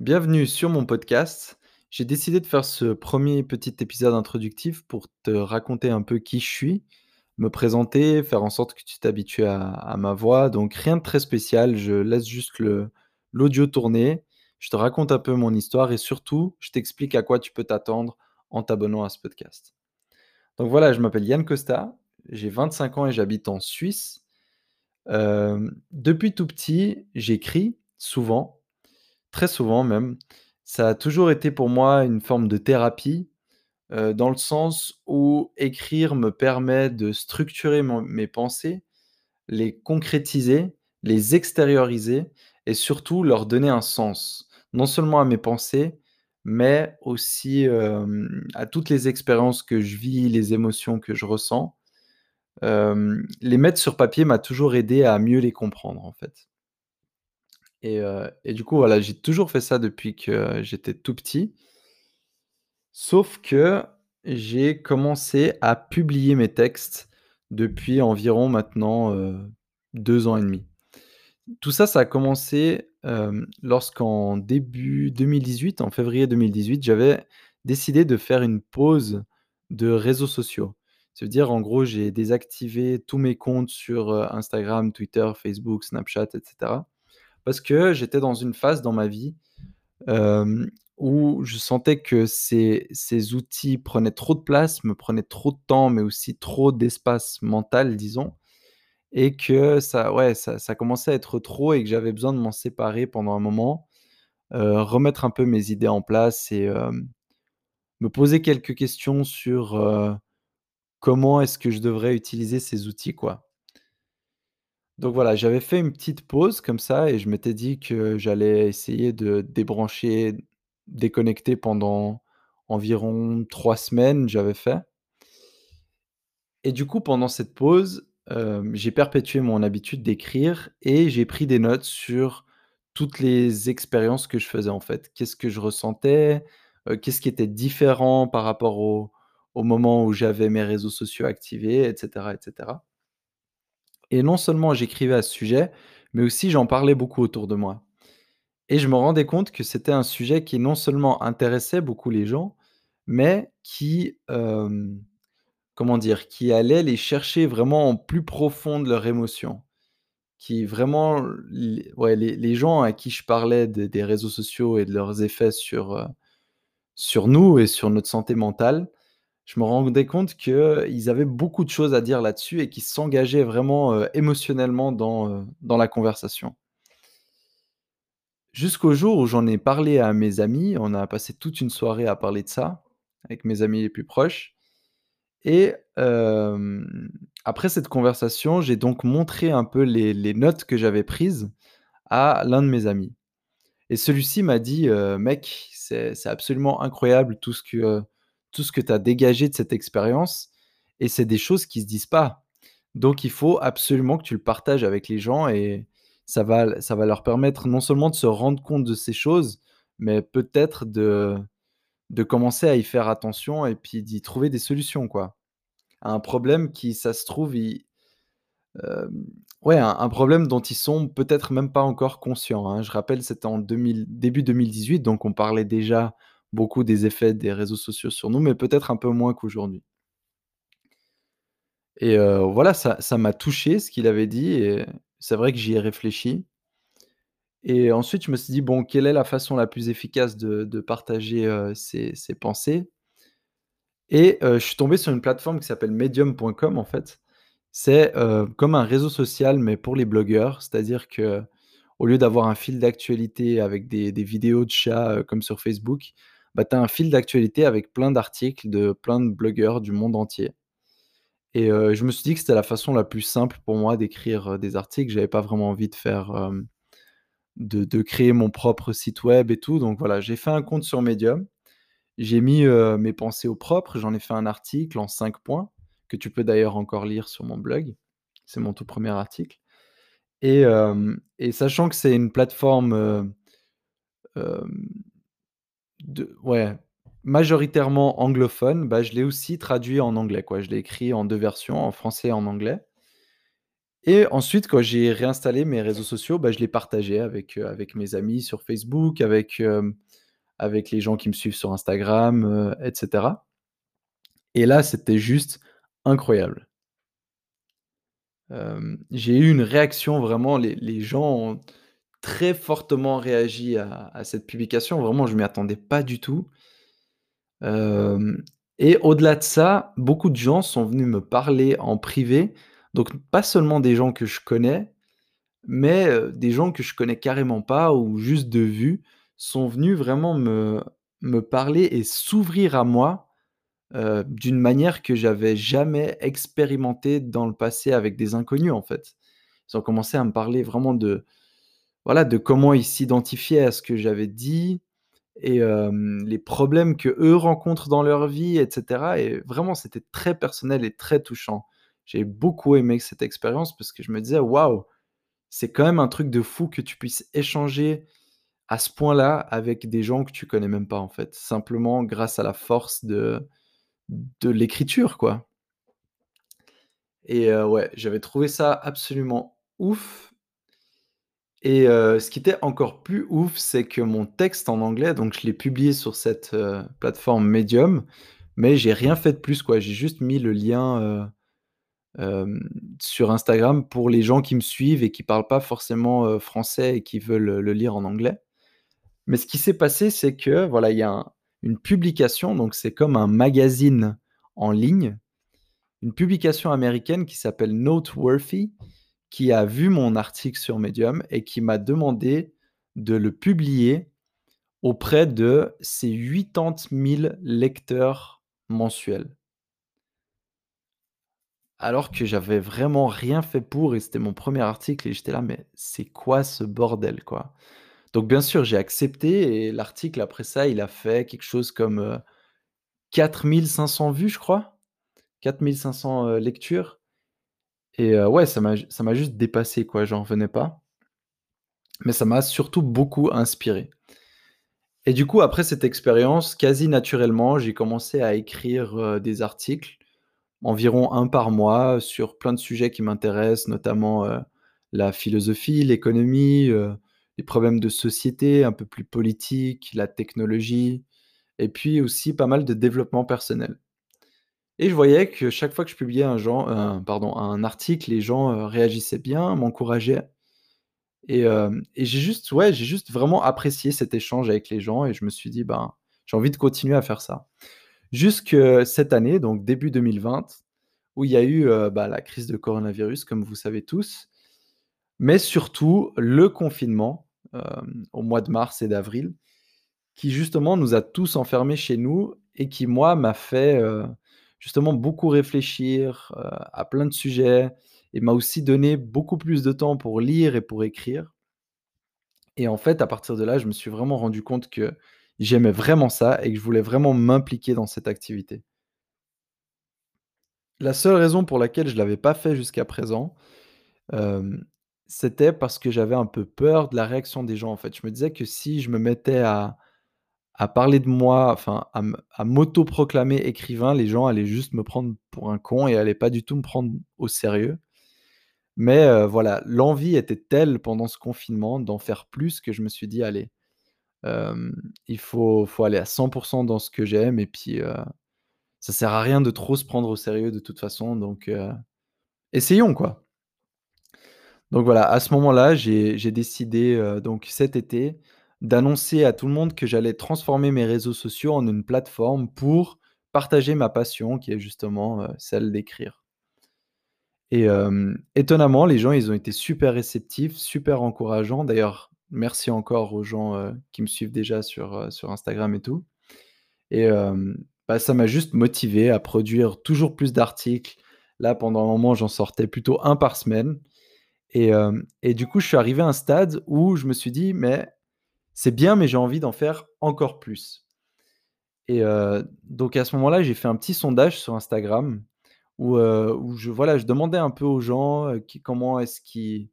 Bienvenue sur mon podcast. J'ai décidé de faire ce premier petit épisode introductif pour te raconter un peu qui je suis, me présenter, faire en sorte que tu t'habitues à, ma voix. Donc rien de très spécial, je laisse juste l'audio tourner, je te raconte un peu mon histoire et surtout, je t'explique à quoi tu peux t'attendre en t'abonnant à ce podcast. Donc voilà, je m'appelle Yann Costa, j'ai 25 ans et j'habite en Suisse. Euh, depuis tout petit, j'écris souvent Très souvent même. Ça a toujours été pour moi une forme de thérapie, dans le sens où écrire me permet de structurer mes pensées, les concrétiser, les extérioriser et surtout leur donner un sens. Non seulement à mes pensées, mais aussi, à toutes les expériences que je vis, les émotions que je ressens. Les mettre sur papier m'a toujours aidé à mieux les comprendre, en fait. Et du coup, voilà, j'ai toujours fait ça depuis que j'étais tout petit. Sauf que j'ai commencé à publier mes textes depuis environ maintenant, heu, 2 ans et demi. Tout ça, ça a commencé, lorsqu'en début 2018, en février 2018, j'avais décidé de faire une pause de réseaux sociaux. Ça veut dire, en gros, j'ai désactivé tous mes comptes sur, Instagram, Twitter, Facebook, Snapchat et cetera. Parce que j'étais dans une phase dans ma vie, où je sentais que ces outils prenaient trop de place, me prenaient trop de temps, mais aussi trop d'espace mental, disons et que ça ouais, ça ça commençait à être trop et que j'avais besoin de m'en séparer pendant un moment, remettre un peu mes idées en place et me poser quelques questions sur, comment est-ce que je devrais utiliser ces outils, quoi. Donc voilà, j'avais fait une petite pause comme ça et je m'étais dit que j'allais essayer de débrancher, déconnecter pendant environ 3 semaines, j'avais fait et du coup, pendant cette pause, hem, j'ai perpétué mon habitude d'écrire et j'ai pris des notes sur toutes les expériences que je faisais, en fait. Qu'est-ce que je ressentais? Heu, qu'est-ce qui était différent par rapport au au moment où j'avais mes réseaux sociaux activés et cetera et non seulement j'écrivais à ce sujet, mais aussi j'en parlais beaucoup autour de moi. Et je me rendais compte que c'était un sujet qui non seulement intéressait beaucoup les gens, mais qui, comment dire? Qui allait les chercher vraiment en plus profond de leurs émotions. Qui vraiment ouais, les gens à qui je parlais des réseaux sociaux et de leurs effets sur, sur nous et sur notre santé mentale, je me rendais compte qu'ils avaient beaucoup de choses à dire là-dessus et qu'ils s'engageaient vraiment, heu, émotionnellement dans, heu, dans la conversation. Jusqu'au jour où j'en ai parlé à mes amis, on a passé toute une soirée à parler de ça, avec mes amis les plus proches et hem, après cette conversation, j'ai donc montré un peu les notes que j'avais prises à l'un de mes amis et celui-ci m'a dit: «Heu, mec, c'est absolument incroyable tout ce que, tout ce que tu as dégagé de cette expérience et c'est des choses qui se disent pas. Donc il faut absolument que tu le partages avec les gens et ça va ça va leur permettre non seulement de se rendre compte de ces choses, mais peut-être de de commencer à y faire attention et puis d'y trouver des solutions, quoi. Un problème qui, ça se trouve, ouais, un un problème dont ils sont peut-être même pas encore conscients, hein. Je rappelle, c'était en 2000 début 2018, donc on parlait déjà beaucoup des effets des réseaux sociaux sur nous, mais peut-être un peu moins qu'aujourd'hui. Et voilà, ça m'a touché ce qu'il avait dit et c'est vrai que j'y ai réfléchi et ensuite je me suis dit: «Bon, quelle est la façon la plus efficace de partager, heu, ces ces pensées?» et je suis tombé sur une plateforme qui s'appelle medium.com en fait. C'est, comme un réseau social mais pour les blogueurs. C'est-à-dire qu'au lieu d'avoir un fil d'actualité avec des des vidéos de chats, comme sur Facebook, bah, tu as un fil d'actualité avec plein d'articles de plein de blogueurs du monde entier. Et je me suis dit que c'était la façon la plus simple pour moi d'écrire, des articles. J'avais pas vraiment envie de faire, de de créer mon propre site web et tout, donc voilà, j'ai fait un compte sur Medium. J'ai mis, mes pensées au propre, j'en ai fait un article en 5 points, que tu peux d'ailleurs encore lire sur mon blog. C'est mon tout premier article et sachant que c'est une plateforme, ouais, majoritairement anglophone, bah, je l'ai aussi traduit en anglais. Je l'ai écrit en 2 versions, en français et en anglais Et ensuite, quand j'ai réinstallé mes réseaux sociaux, bah, je les partageais avec, avec mes amis sur Facebook, avec, hem, avec les gens qui me suivent sur Instagram, heu, et cetera. Et là, c'était juste incroyable. J'ai eu une réaction vraiment, les les gens très fortement réagi à cette publication. Vraiment, je m'y attendais pas du tout. Hem et au-delà de ça, beaucoup de gens sont venus me parler en privé, donc pas seulement des gens que je connais, mais heu, des gens que je connais carrément pas ou juste de vue, sont venus vraiment me me parler et s'ouvrir à moi, heu, d'une manière que j'avais jamais expérimentée dans le passé avec des inconnus, en fait. Ils ont commencé à me parler vraiment de voilà, de comment ils s'identifiaient à ce que j'avais dit et les problèmes qu'eux rencontrent dans leur vie et cetera et vraiment c'était très personnel et très touchant. J'ai beaucoup aimé cette expérience parce que je me disais: «Waouh, c'est quand même un truc de fou que tu puisses échanger à ce point-là avec des gens que tu connais même pas, en fait». Simplement grâce à la force de de l'écriture, quoi. Et ouais, j'avais trouvé ça absolument ouf et heu, ce qui était encore plus ouf, c'est que mon texte en anglais, donc je l'ai publié sur cette, heu, plateforme Medium, mais j'ai rien fait de plus, quoi. J'ai juste mis le lien, heu, hem, sur Instagram pour les gens qui me suivent et qui parlent pas forcément, français et qui veulent, le lire en anglais. Mais ce qui s'est passé, c'est que, voilà, il y a un une publication, donc c'est comme un magazine en ligne, une publication américaine qui s'appelle Noteworthy, qui a vu mon article sur Medium et qui m'a demandé de le publier auprès de ses 80 000 lecteurs mensuels. Alors que j'avais vraiment rien fait pour et c'était mon premier article et j'étais là: «Mais c'est quoi ce bordel, quoi?» donc bien sûr, j'ai accepté et l'article après ça, il a fait quelque chose comme, heu, 4 500 vues, je crois? 4 500, heu, lectures et ouais, ça m'a juste dépassé, quoi, j'en revenais pas. Mais ça m'a surtout beaucoup inspiré. Et du coup, après cette expérience, quasi naturellement, j'ai commencé à écrire, des articles, environ un par mois, sur plein de sujets qui m'intéressent, notamment, la philosophie, l'économie, les problèmes de société un peu plus politiques, la technologie et puis aussi pas mal de développement personnel. Et je voyais que chaque fois que je publiais un gen un pardon, un article, les gens, heu, réagissaient bien, m'encourageaient et hem et j'ai juste ouais, j'ai juste vraiment apprécié cet échange avec les gens et je me suis dit: «Ben, j'ai envie de continuer à faire ça». Jusque cette année, donc début 2020, où il y a eu, heu, bah, la crise de coronavirus comme vous savez tous, mais surtout le confinement, au mois de mars et d'avril, qui justement nous a tous enfermés chez nous et qui moi m'a fait, justement beaucoup réfléchir, heu, à plein de sujets et m'a aussi donné beaucoup plus de temps pour lire et pour écrire. Et en fait, à partir de là, je me suis vraiment rendu compte que j'aimais vraiment ça et que je voulais vraiment m'impliquer dans cette activité. La seule raison pour laquelle je l'avais pas fait jusqu'à présent, c'était parce que j'avais un peu peur de la réaction des gens, en fait. Je me disais que si je me mettais à à parler de moi, enfin à me à m'auto-proclamer écrivain, les gens allaient juste me prendre pour un con et allaient pas du tout me prendre au sérieux. Mais heu, voilà, l'envie était telle pendant ce confinement d'en faire plus que je me suis dit: «Allez, il faut faut aller à 100 dans ce que j'aime et puis, heu, ça sert à rien de trop se prendre au sérieux de toute façon donc heu, essayons quoi». Donc voilà, à ce moment-là, j'ai décidé, donc cet été, d'annoncer à tout le monde que j'allais transformer mes réseaux sociaux en une plateforme pour partager ma passion qui est justement, heu, celle d'écrire. Et étonnamment, les gens, ils ont été super réceptifs, super encourageants. D'ailleurs, merci encore aux gens, heu, qui me suivent déjà sur, sur Instagram et tout. Et bah, ça m'a juste motivé à produire toujours plus d'articles. Là, pendant un moment, j'en sortais plutôt un par semaine et et du coup, je suis arrivé à un stade où je me suis dit: «Mais c'est bien, mais j'ai envie d'en faire encore plus». Et heu, donc à ce moment-là, j'ai fait un petit sondage sur Instagram où, où je voilà, je demandais un peu aux gens, qui comment est-ce qu'ils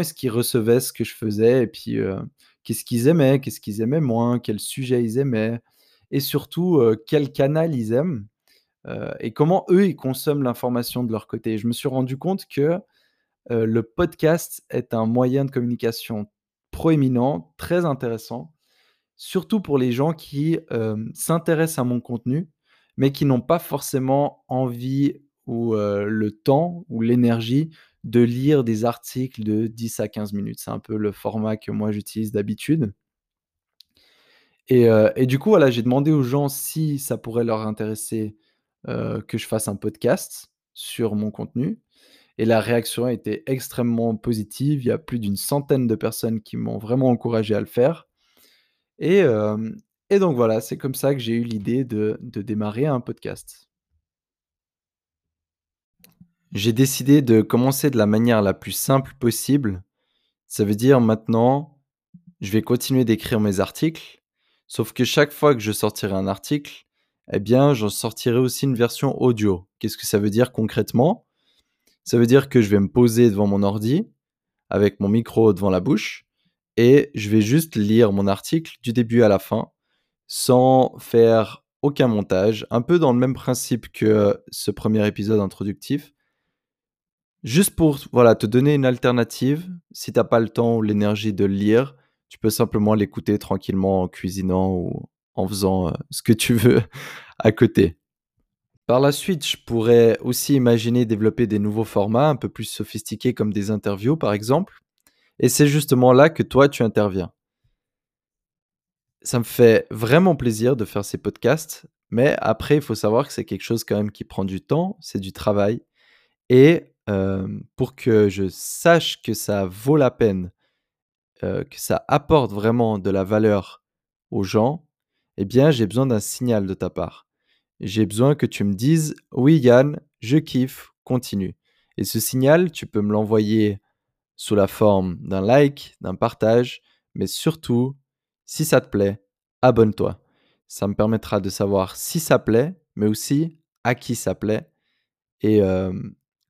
est-ce recevaient ce que je faisais et puis, qu'est-ce qu'ils aimaient, qu'est-ce qu'ils aimaient moins, quel sujet ils aimaient et surtout, quel canal ils aiment, et comment eux, ils consomment l'information de leur côté. Et je me suis rendu compte que, le podcast est un moyen de communication proéminent, très intéressant, surtout pour les gens qui, hem, s'intéressent à mon contenu, mais qui n'ont pas forcément envie ou, heu, le temps ou l'énergie de lire des articles de 10 à 15 minutes. C'est un peu le format que moi j'utilise d'habitude. Et heu et du coup, voilà, j'ai demandé aux gens si ça pourrait leur intéresser, que je fasse un podcast sur mon contenu et la réaction a été extrêmement positive. Il y a plus d'une centaine de personnes qui m'ont vraiment encouragé à le faire et donc voilà, c'est comme ça que j'ai eu l'idée de démarrer un podcast. J'ai décidé de commencer de la manière la plus simple possible. Ça veut dire maintenant, je vais continuer d'écrire mes articles, sauf que chaque fois que je sortirai un article, eh bien, j'en sortirai aussi une version audio. Qu'est-ce que ça veut dire concrètement? Ça veut dire que je vais me poser devant mon ordi, avec mon micro devant la bouche et je vais juste lire mon article du début à la fin, sans faire aucun montage, un peu dans le même principe que ce premier épisode introductif. Juste pour, voilà, te donner une alternative, si tu as pas le temps ou l'énergie de le lire, tu peux simplement l'écouter tranquillement en cuisinant ou en faisant, heu, ce que tu veux à côté. Par la suite, je pourrais aussi imaginer développer des nouveaux formats un peu plus sophistiqués comme des interviews par exemple et c'est justement là que toi tu interviens. Ça me fait vraiment plaisir de faire ces podcasts, mais après il faut savoir que c'est quelque chose quand même qui prend du temps, c'est du travail et hem, pour que je sache que ça vaut la peine, heu, que ça apporte vraiment de la valeur aux gens, eh bien j'ai besoin d'un signal de ta part. J'ai besoin que tu me dises: «Oui Yann, je kiffe, continue» et ce signal, tu peux me l'envoyer sous la forme d'un like, d'un partage, mais surtout, si ça te plaît, abonne-toi. Ça me permettra de savoir si ça plaît, mais aussi à qui ça plaît et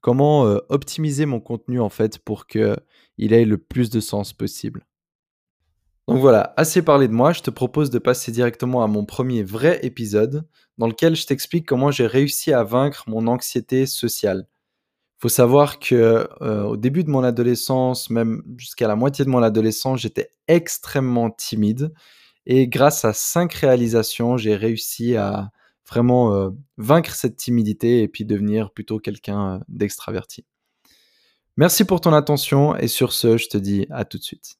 comment, optimiser mon contenu en fait pour qu'il ait le plus de sens possible. Donc voilà, assez parlé de moi, je te propose de passer directement à mon premier vrai épisode, dans lequel je t'explique comment j'ai réussi à vaincre mon anxiété sociale. Faut savoir que, heu, au début de mon adolescence, même jusqu'à la moitié de mon adolescence, j'étais extrêmement timide et grâce à 5 réalisations, j'ai réussi à vraiment, heu, vaincre cette timidité et puis devenir plutôt quelqu'un, heu, d'extraverti. Merci pour ton attention et sur ce, je te dis à tout de suite.